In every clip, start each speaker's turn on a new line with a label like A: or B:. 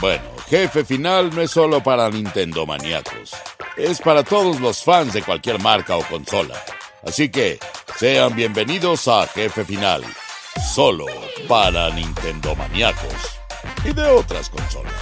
A: Bueno, Jefe Final no es solo para Nintendo maníacos, es para todos los fans de cualquier marca o consola. Así que sean bienvenidos a Jefe Final, solo para Nintendo maníacos y de otras consolas.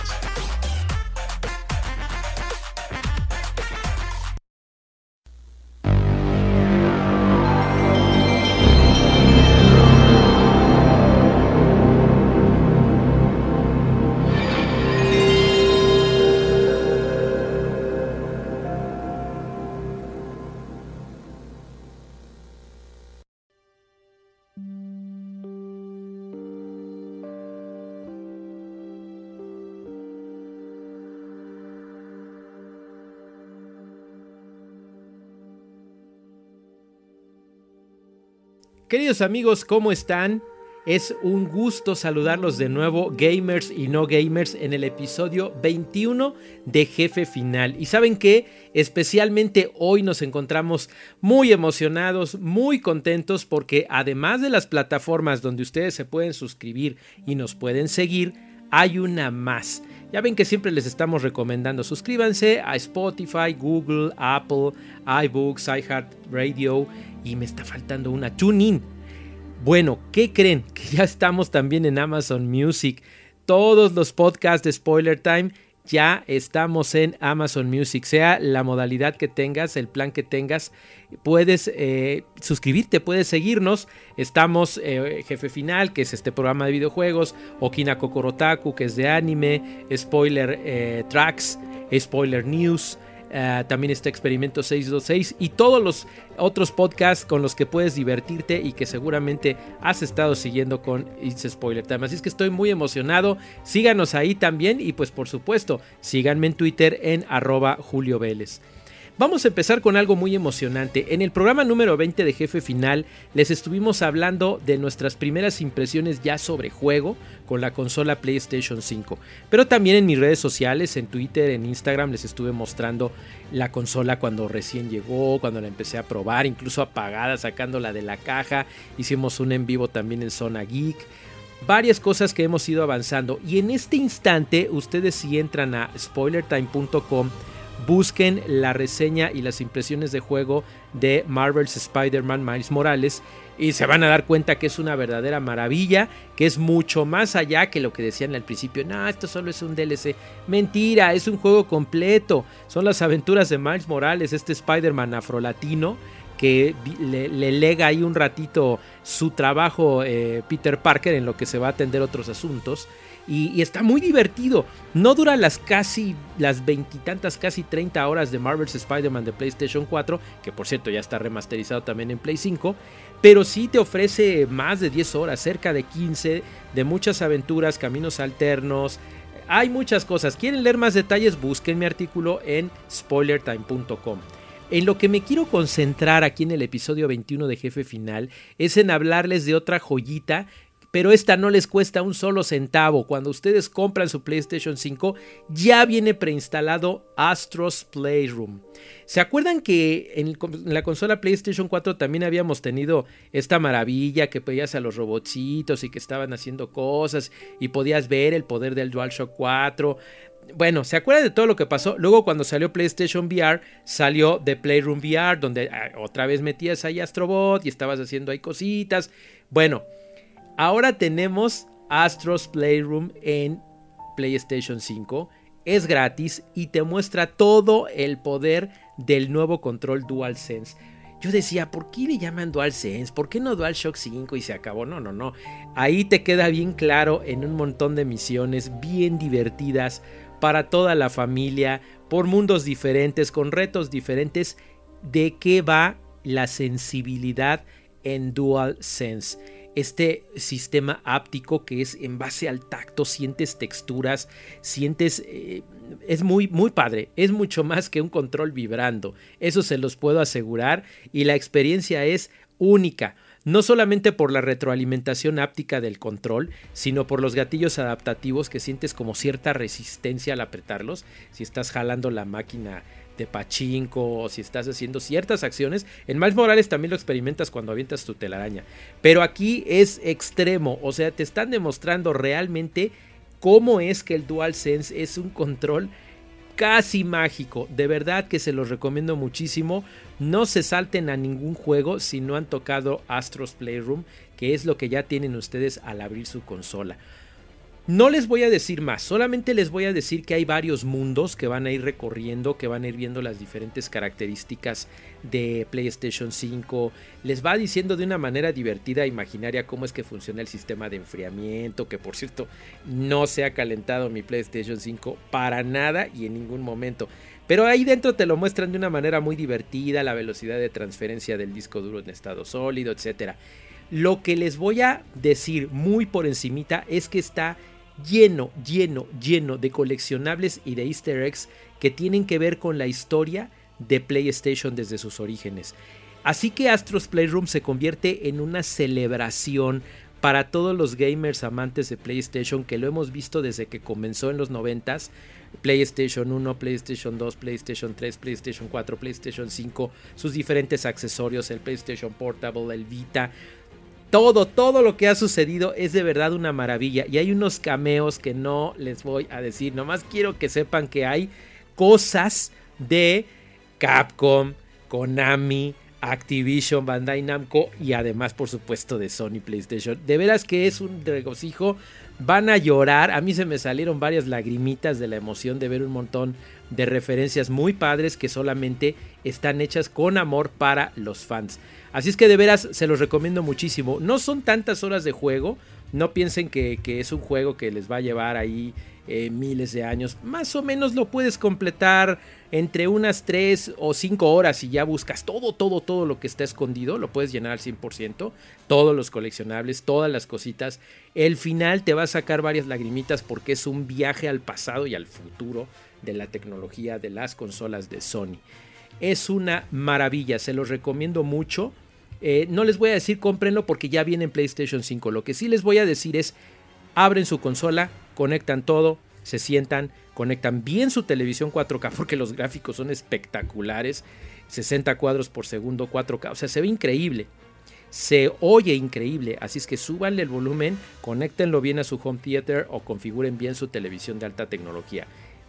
B: Queridos amigos, ¿cómo están? Es un gusto saludarlos de nuevo, gamers y no gamers, en el episodio 21 de Jefe Final. Y saben que especialmente hoy nos encontramos muy emocionados, muy contentos, porque además de las plataformas donde ustedes se pueden suscribir y nos pueden seguir, hay una más. Ya ven que siempre les estamos recomendando, suscríbanse a Spotify, Google, Apple, iBooks, iHeartRadio y me está faltando una TuneIn. Bueno, ¿qué creen? Que ya estamos también en Amazon Music. Todos los podcasts de Spoiler Time ya estamos en Amazon Music. Sea la modalidad que tengas, el plan que tengas, puedes eh, suscribirte, puedes seguirnos. Estamos eh, Jefe Final, que es este programa de videojuegos, Okina Kokorotaku, que es de anime, Spoiler eh, Tracks, Spoiler News. Eh, también está Experimento 626 y todos los otros podcasts con los que puedes divertirte y que seguramente has estado siguiendo con It's Spoiler Time. Así es que estoy muy emocionado. Síganos ahí también y pues por supuesto síganme en Twitter en arroba Julio Vélez. Vamos a empezar con algo muy emocionante. En el programa número 20 de Jefe Final les estuvimos hablando de nuestras primeras impresiones ya sobre juego con la consola PlayStation 5. Pero también en mis redes sociales, en Twitter, en Instagram, les estuve mostrando la consola cuando recién llegó, cuando la empecé a probar, incluso apagada, sacándola de la caja. Hicimos un en vivo también en Zona Geek varias cosas que hemos ido avanzando y en este instante ustedes si entran a spoilertime.com busquen la reseña y las impresiones de juego de Marvel's Spider-Man Miles Morales y se van a dar cuenta que es una verdadera maravilla, que es mucho más allá que lo que decían al principio, no, esto solo es un DLC. Mentira, es un juego completo. Son las aventuras de Miles Morales, este Spider-Man afrolatino que le, lega ahí un ratito su trabajo eh, Peter Parker en lo que se va a atender otros asuntos. Y, está muy divertido. No dura las casi, las veintitantas, casi 30 horas de Marvel's Spider-Man de PlayStation 4, que por cierto ya está remasterizado también en Play 5, pero sí te ofrece más de 10 horas, cerca de 15, de muchas aventuras, caminos alternos. Hay muchas cosas. ¿Quieren leer más detalles? Busquen mi artículo en spoilertime.com. En lo que me quiero concentrar aquí en el episodio 21 de Jefe Final es en hablarles de otra joyita pero esta no les cuesta un solo centavo. Cuando ustedes compran su PlayStation 5, ya viene preinstalado Astros Playroom. ¿Se acuerdan que en, la consola PlayStation 4 también habíamos tenido esta maravilla que veías a los robotcitos y que estaban haciendo cosas y podías ver el poder del DualShock 4? Bueno, ¿se acuerdan de todo lo que pasó? Luego cuando salió PlayStation VR, salió The Playroom VR, donde ah, otra vez metías ahí Astrobot y estabas haciendo ahí cositas. Bueno, Ahora tenemos Astros Playroom en PlayStation 5. Es gratis y te muestra todo el poder del nuevo control DualSense. Yo decía, ¿por qué le llaman DualSense? ¿Por qué no DualShock 5 y se acabó? No, no, no. Ahí te queda bien claro en un montón de misiones bien divertidas para toda la familia, por mundos diferentes, con retos diferentes, de qué va la sensibilidad en DualSense este sistema áptico que es en base al tacto, sientes texturas, sientes... Eh, es muy, muy padre, es mucho más que un control vibrando, eso se los puedo asegurar y la experiencia es única no solamente por la retroalimentación áptica del control, sino por los gatillos adaptativos que sientes como cierta resistencia al apretarlos. Si estás jalando la máquina de pachinko o si estás haciendo ciertas acciones. En Miles Morales también lo experimentas cuando avientas tu telaraña. Pero aquí es extremo, o sea, te están demostrando realmente cómo es que el DualSense es un control casi mágico. De verdad que se los recomiendo muchísimo. No se salten a ningún juego si no han tocado Astros Playroom, que es lo que ya tienen ustedes al abrir su consola. No les voy a decir más, solamente les voy a decir que hay varios mundos que van a ir recorriendo, que van a ir viendo las diferentes características de PlayStation 5. Les va diciendo de una manera divertida e imaginaria cómo es que funciona el sistema de enfriamiento, que por cierto no se ha calentado mi PlayStation 5 para nada y en ningún momento. Pero ahí dentro te lo muestran de una manera muy divertida, la velocidad de transferencia del disco duro en estado sólido, etc. Lo que les voy a decir muy por encimita es que está lleno, lleno, lleno de coleccionables y de easter eggs que tienen que ver con la historia de PlayStation desde sus orígenes. Así que Astros Playroom se convierte en una celebración para todos los gamers amantes de PlayStation que lo hemos visto desde que comenzó en los 90s. PlayStation 1, PlayStation 2, PlayStation 3, PlayStation 4, PlayStation 5, sus diferentes accesorios, el PlayStation Portable, el Vita, todo, todo lo que ha sucedido es de verdad una maravilla. Y hay unos cameos que no les voy a decir. Nomás quiero que sepan que hay cosas de Capcom, Konami, Activision, Bandai Namco y además por supuesto de Sony PlayStation. De veras que es un regocijo. Van a llorar. A mí se me salieron varias lagrimitas de la emoción de ver un montón de referencias muy padres que solamente están hechas con amor para los fans. Así es que de veras se los recomiendo muchísimo. No son tantas horas de juego. No piensen que, es un juego que les va a llevar ahí eh, miles de años. Más o menos lo puedes completar entre unas 3 o 5 horas y ya buscas todo, todo, todo lo que está escondido. Lo puedes llenar al 100%. Todos los coleccionables, todas las cositas. El final te va a sacar varias lagrimitas porque es un viaje al pasado y al futuro de la tecnología de las consolas de Sony. Es una maravilla, se los recomiendo mucho. Eh, no les voy a decir cómprenlo porque ya viene en PlayStation 5. Lo que sí les voy a decir es abren su consola, conectan todo, se sientan, conectan bien su televisión 4K porque los gráficos son espectaculares. 60 cuadros por segundo, 4K, o sea, se ve increíble. Se oye increíble, así es que súbanle el volumen, conéctenlo bien a su home theater o configuren bien su televisión de alta tecnología.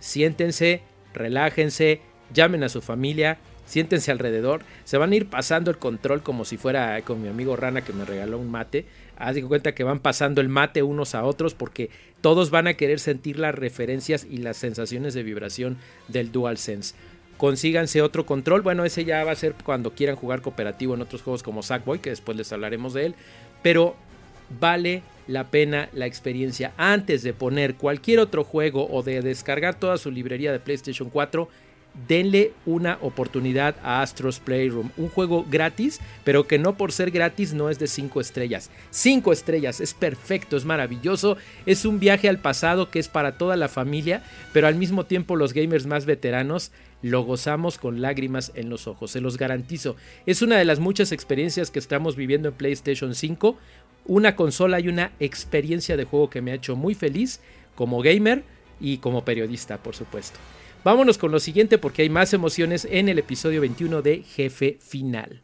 B: Siéntense, relájense, llamen a su familia, siéntense alrededor, se van a ir pasando el control como si fuera con mi amigo Rana que me regaló un mate. Haz de cuenta que van pasando el mate unos a otros porque todos van a querer sentir las referencias y las sensaciones de vibración del DualSense. Consíganse otro control, bueno, ese ya va a ser cuando quieran jugar cooperativo en otros juegos como Sackboy, que después les hablaremos de él, pero vale la pena la experiencia. Antes de poner cualquier otro juego o de descargar toda su librería de PlayStation 4, denle una oportunidad a Astros Playroom. Un juego gratis, pero que no por ser gratis no es de 5 estrellas. 5 estrellas, es perfecto, es maravilloso. Es un viaje al pasado que es para toda la familia, pero al mismo tiempo los gamers más veteranos lo gozamos con lágrimas en los ojos, se los garantizo. Es una de las muchas experiencias que estamos viviendo en PlayStation 5. Una consola y una experiencia de juego que me ha hecho muy feliz como gamer y como periodista, por supuesto. Vámonos con lo siguiente porque hay más emociones en el episodio 21 de Jefe Final.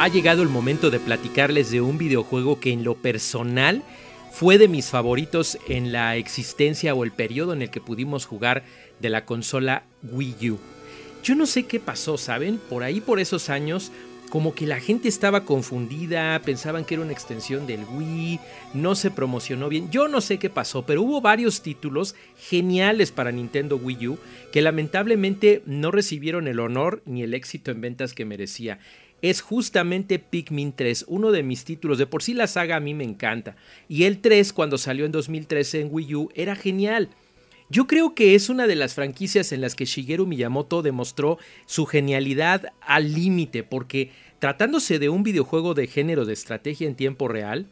B: Ha llegado el momento de platicarles de un videojuego que en lo personal fue de mis favoritos en la existencia o el periodo en el que pudimos jugar de la consola Wii U. Yo no sé qué pasó, ¿saben? Por ahí, por esos años, como que la gente estaba confundida, pensaban que era una extensión del Wii, no se promocionó bien, yo no sé qué pasó, pero hubo varios títulos geniales para Nintendo Wii U que lamentablemente no recibieron el honor ni el éxito en ventas que merecía es justamente Pikmin 3, uno de mis títulos. De por sí la saga a mí me encanta. Y el 3, cuando salió en 2013 en Wii U, era genial. Yo creo que es una de las franquicias en las que Shigeru Miyamoto demostró su genialidad al límite, porque tratándose de un videojuego de género de estrategia en tiempo real,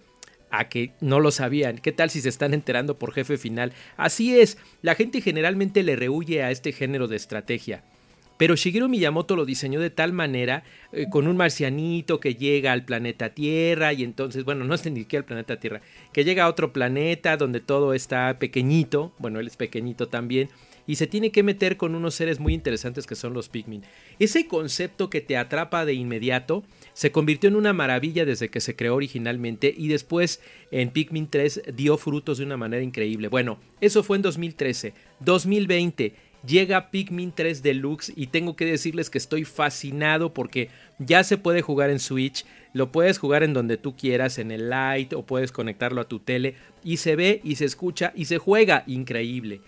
B: a que no lo sabían. ¿Qué tal si se están enterando por jefe final? Así es, la gente generalmente le rehuye a este género de estrategia pero Shigeru Miyamoto lo diseñó de tal manera, eh, con un marcianito que llega al planeta Tierra y entonces, bueno, no es ni siquiera el planeta Tierra, que llega a otro planeta donde todo está pequeñito, bueno, él es pequeñito también, y se tiene que meter con unos seres muy interesantes que son los Pikmin. Ese concepto que te atrapa de inmediato se convirtió en una maravilla desde que se creó originalmente y después en Pikmin 3 dio frutos de una manera increíble. Bueno, eso fue en 2013. 2020 llega Pikmin 3 Deluxe y tengo que decirles que estoy fascinado porque ya se puede jugar en Switch, lo puedes jugar en donde tú quieras, en el Lite o puedes conectarlo a tu tele y se ve y se escucha y se juega increíble.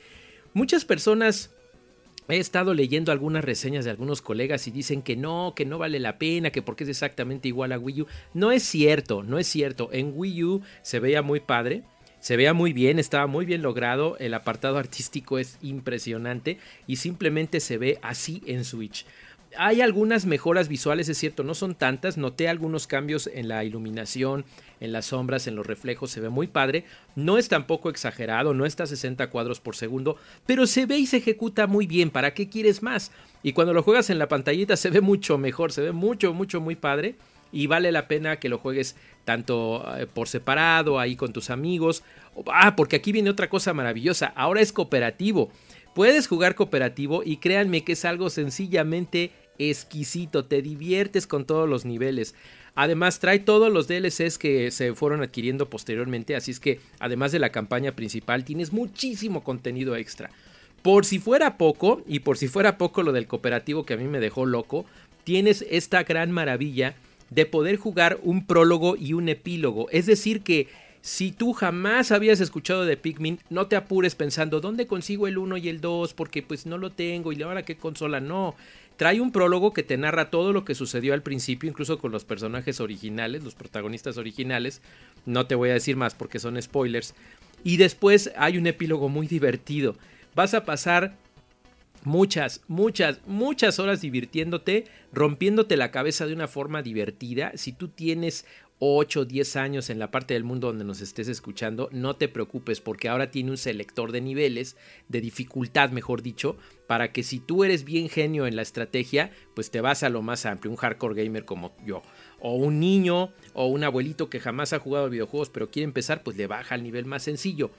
B: Muchas personas He estado leyendo algunas reseñas de algunos colegas y dicen que no, que no vale la pena, que porque es exactamente igual a Wii U. No es cierto, no es cierto. En Wii U se veía muy padre, se veía muy bien, estaba muy bien logrado, el apartado artístico es impresionante y simplemente se ve así en Switch. Hay algunas mejoras visuales, es cierto, no son tantas. Noté algunos cambios en la iluminación, en las sombras, en los reflejos, se ve muy padre. No es tampoco exagerado, no está a 60 cuadros por segundo, pero se ve y se ejecuta muy bien. ¿Para qué quieres más? Y cuando lo juegas en la pantallita se ve mucho mejor, se ve mucho, mucho, muy padre. Y vale la pena que lo juegues tanto eh, por separado, ahí con tus amigos. Ah, porque aquí viene otra cosa maravillosa. Ahora es cooperativo. Puedes jugar cooperativo y créanme que es algo sencillamente exquisito, te diviertes con todos los niveles. Además trae todos los DLCs que se fueron adquiriendo posteriormente, así es que además de la campaña principal tienes muchísimo contenido extra. Por si fuera poco, y por si fuera poco lo del cooperativo que a mí me dejó loco, tienes esta gran maravilla de poder jugar un prólogo y un epílogo. Es decir que si tú jamás habías escuchado de Pikmin, no te apures pensando dónde consigo el 1 y el 2 porque pues no lo tengo y ahora qué consola no. Trae un prólogo que te narra todo lo que sucedió al principio, incluso con los personajes originales, los protagonistas originales. No te voy a decir más porque son spoilers. Y después hay un epílogo muy divertido. Vas a pasar muchas, muchas, muchas horas divirtiéndote, rompiéndote la cabeza de una forma divertida. Si tú tienes 8 o 10 años en la parte del mundo donde nos estés escuchando, no te preocupes porque ahora tiene un selector de niveles, de dificultad mejor dicho, para que si tú eres bien genio en la estrategia, pues te vas a lo más amplio, un hardcore gamer como yo. O un niño o un abuelito que jamás ha jugado videojuegos pero quiere empezar, pues le baja al nivel más sencillo.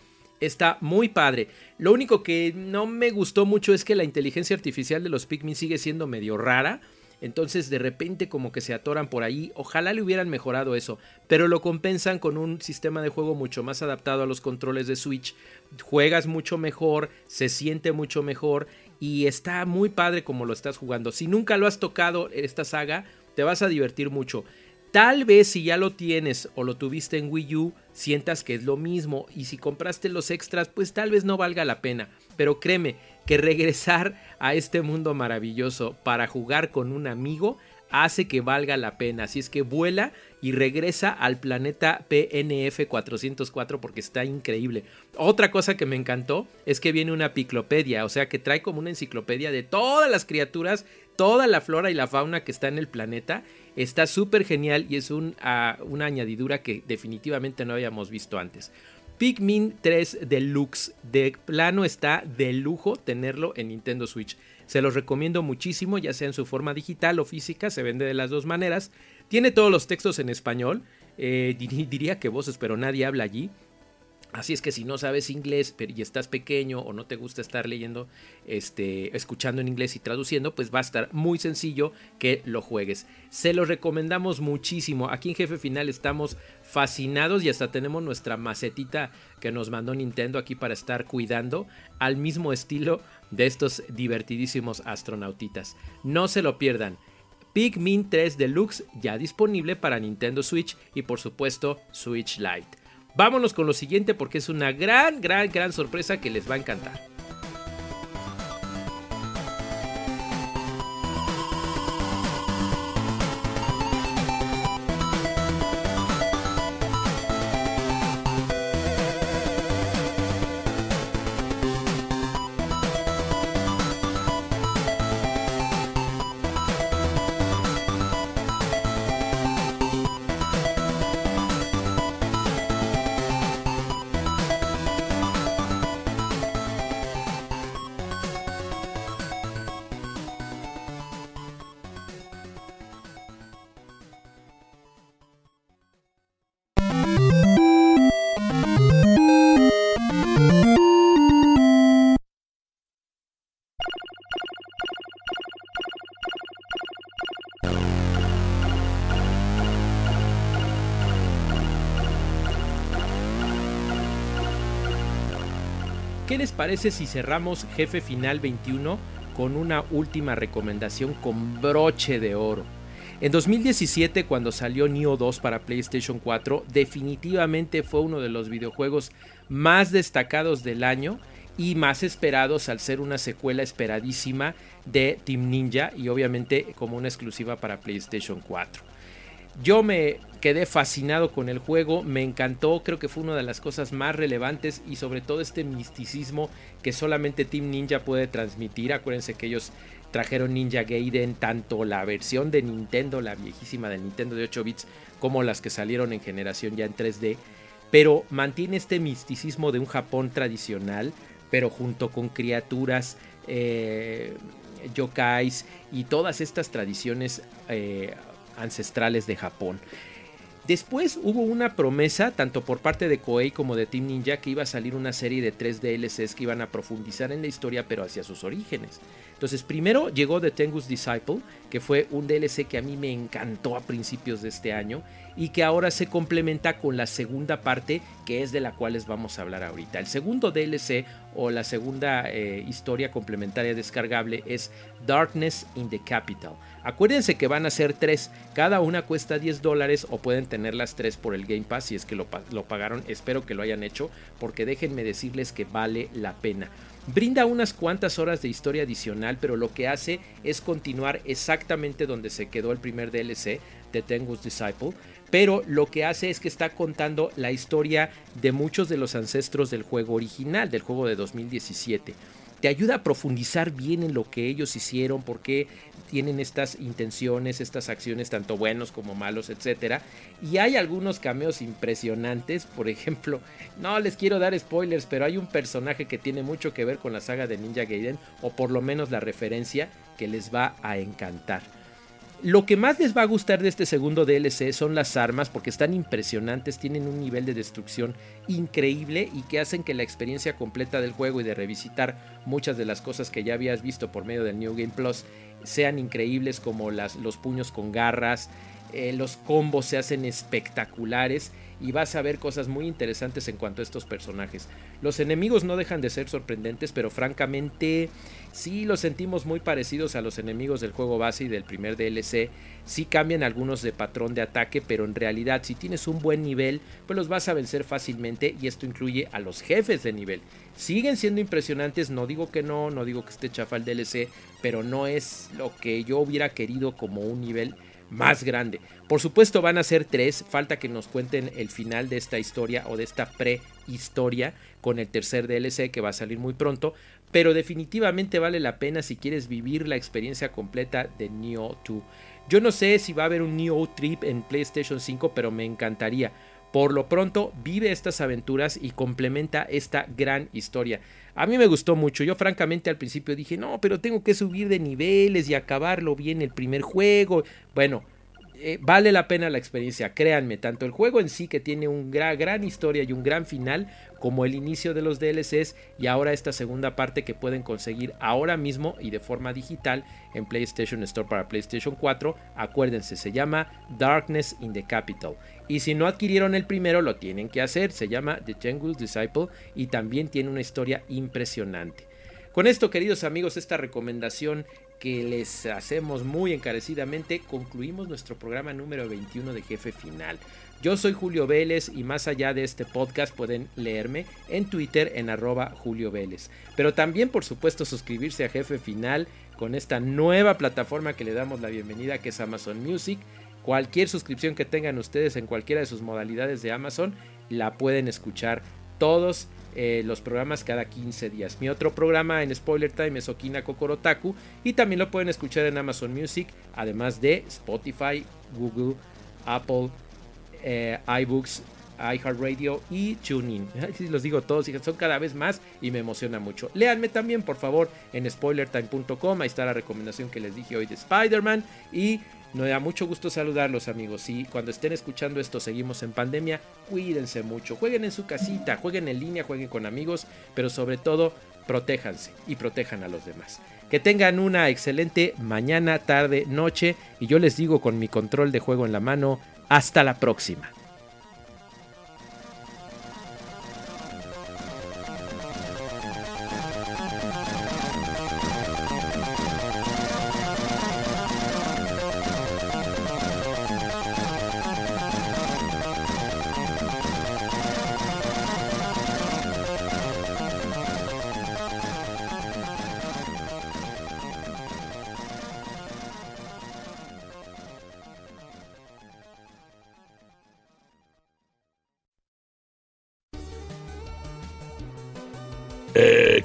B: Está muy padre. Lo único que no me gustó mucho es que la inteligencia artificial de los Pikmin sigue siendo medio rara entonces de repente como que se atoran por ahí. Ojalá le hubieran mejorado eso, pero lo compensan con un sistema de juego mucho más adaptado a los controles de Switch. Juegas mucho mejor, se siente mucho mejor y está muy padre como lo estás jugando. Si nunca lo has tocado esta saga, te vas a divertir mucho. Tal vez si ya lo tienes o lo tuviste en Wii U, sientas que es lo mismo y si compraste los extras, pues tal vez no valga la pena. Pero créeme, que regresar a este mundo maravilloso para jugar con un amigo hace que valga la pena. Así es que vuela y regresa al planeta PNF 404 porque está increíble. Otra cosa que me encantó es que viene una piclopedia, o sea que trae como una enciclopedia de todas las criaturas, toda la flora y la fauna que está en el planeta. Está súper genial y es ah, una añadidura que definitivamente no habíamos visto antes. Pikmin 3 Deluxe. De plano está de lujo tenerlo en Nintendo Switch. Se los recomiendo muchísimo, ya sea en su forma digital o física, se vende de las dos maneras. Tiene todos los textos en español, eh, diría que voces, pero nadie habla allí. Así es que si no sabes inglés y estás pequeño o no te gusta estar leyendo, este, escuchando en inglés y traduciendo, pues va a estar muy sencillo que lo juegues. Se lo recomendamos muchísimo. Aquí en Jefe Final estamos fascinados y hasta tenemos nuestra macetita que nos mandó Nintendo aquí para estar cuidando al mismo estilo de estos divertidísimos astronautitas. No se lo pierdan. Pikmin 3 Deluxe ya disponible para Nintendo Switch y por supuesto Switch Lite. Vámonos con lo siguiente porque es una gran, gran, gran sorpresa que les va a encantar. ¿Qué les parece si cerramos Jefe Final 21 con una última recomendación con broche de oro? En 2017, cuando salió Neo 2 para PlayStation 4, definitivamente fue uno de los videojuegos más destacados del año y más esperados al ser una secuela esperadísima de Team Ninja y obviamente como una exclusiva para PlayStation 4. Yo me quedé fascinado con el juego, me encantó, creo que fue una de las cosas más relevantes y sobre todo este misticismo que solamente Team Ninja puede transmitir. Acuérdense que ellos trajeron Ninja Gaiden, tanto la versión de Nintendo, la viejísima del Nintendo de 8 bits, como las que salieron en generación ya en 3D, pero mantiene este misticismo de un Japón tradicional, pero junto con criaturas, eh, yokais y todas estas tradiciones eh, ancestrales de Japón. Después hubo una promesa, tanto por parte de Koei como de Team Ninja, que iba a salir una serie de tres DLCs que iban a profundizar en la historia, pero hacia sus orígenes. Entonces, primero llegó The Tengu's Disciple, que fue un DLC que a mí me encantó a principios de este año y que ahora se complementa con la segunda parte, que es de la cual les vamos a hablar ahorita. El segundo DLC o la segunda eh, historia complementaria descargable es Darkness in the Capital. Acuérdense que van a ser tres, cada una cuesta 10 dólares o pueden tener las tres por el Game Pass si es que lo, lo pagaron. Espero que lo hayan hecho porque déjenme decirles que vale la pena. Brinda unas cuantas horas de historia adicional, pero lo que hace es continuar exactamente donde se quedó el primer DLC de Tengu's Disciple. Pero lo que hace es que está contando la historia de muchos de los ancestros del juego original, del juego de 2017 te ayuda a profundizar bien en lo que ellos hicieron, por qué tienen estas intenciones, estas acciones, tanto buenos como malos, etc. Y hay algunos cameos impresionantes, por ejemplo, no les quiero dar spoilers, pero hay un personaje que tiene mucho que ver con la saga de Ninja Gaiden, o por lo menos la referencia, que les va a encantar. Lo que más les va a gustar de este segundo DLC son las armas porque están impresionantes, tienen un nivel de destrucción increíble y que hacen que la experiencia completa del juego y de revisitar muchas de las cosas que ya habías visto por medio del New Game Plus sean increíbles como los puños con garras, eh, los combos se hacen espectaculares y vas a ver cosas muy interesantes en cuanto a estos personajes. Los enemigos no dejan de ser sorprendentes, pero francamente sí los sentimos muy parecidos a los enemigos del juego base y del primer DLC. Sí cambian algunos de patrón de ataque, pero en realidad si tienes un buen nivel, pues los vas a vencer fácilmente y esto incluye a los jefes de nivel. Siguen siendo impresionantes, no digo que no, no digo que esté chafa el DLC, pero no es lo que yo hubiera querido como un nivel más grande. Por supuesto van a ser tres, falta que nos cuenten el final de esta historia o de esta prehistoria con el tercer DLC que va a salir muy pronto, pero definitivamente vale la pena si quieres vivir la experiencia completa de Neo 2. Yo no sé si va a haber un Neo Trip en PlayStation 5, pero me encantaría. Por lo pronto, vive estas aventuras y complementa esta gran historia. A mí me gustó mucho. Yo francamente al principio dije, no, pero tengo que subir de niveles y acabarlo bien el primer juego. Bueno, eh, vale la pena la experiencia, créanme, tanto el juego en sí que tiene una gran historia y un gran final, como el inicio de los DLCs y ahora esta segunda parte que pueden conseguir ahora mismo y de forma digital en PlayStation Store para PlayStation 4. Acuérdense, se llama Darkness in the Capital. Y si no adquirieron el primero, lo tienen que hacer. Se llama The Tengu's Disciple y también tiene una historia impresionante. Con esto, queridos amigos, esta recomendación que les hacemos muy encarecidamente, concluimos nuestro programa número 21 de Jefe Final. Yo soy Julio Vélez y más allá de este podcast pueden leerme en Twitter en arroba Julio Vélez. Pero también por supuesto suscribirse a Jefe Final con esta nueva plataforma que le damos la bienvenida que es Amazon Music. Cualquier suscripción que tengan ustedes en cualquiera de sus modalidades de Amazon la pueden escuchar todos eh, los programas cada 15 días. Mi otro programa en Spoiler Time es Okina Kokorotaku y también lo pueden escuchar en Amazon Music, además de Spotify, Google, Apple, eh, iBooks, iHeartRadio y TuneIn. Los digo todos, son cada vez más y me emociona mucho. Léanme también, por favor, en spoilertime.com. Ahí está la recomendación que les dije hoy de Spider-Man y me da mucho gusto saludarlos amigos y cuando estén escuchando esto seguimos en pandemia, cuídense mucho, jueguen en su casita, jueguen en línea, jueguen con amigos, pero sobre todo protéjanse y protejan a los demás. Que tengan una excelente mañana, tarde, noche y yo les digo con mi control de juego en la mano, hasta la próxima.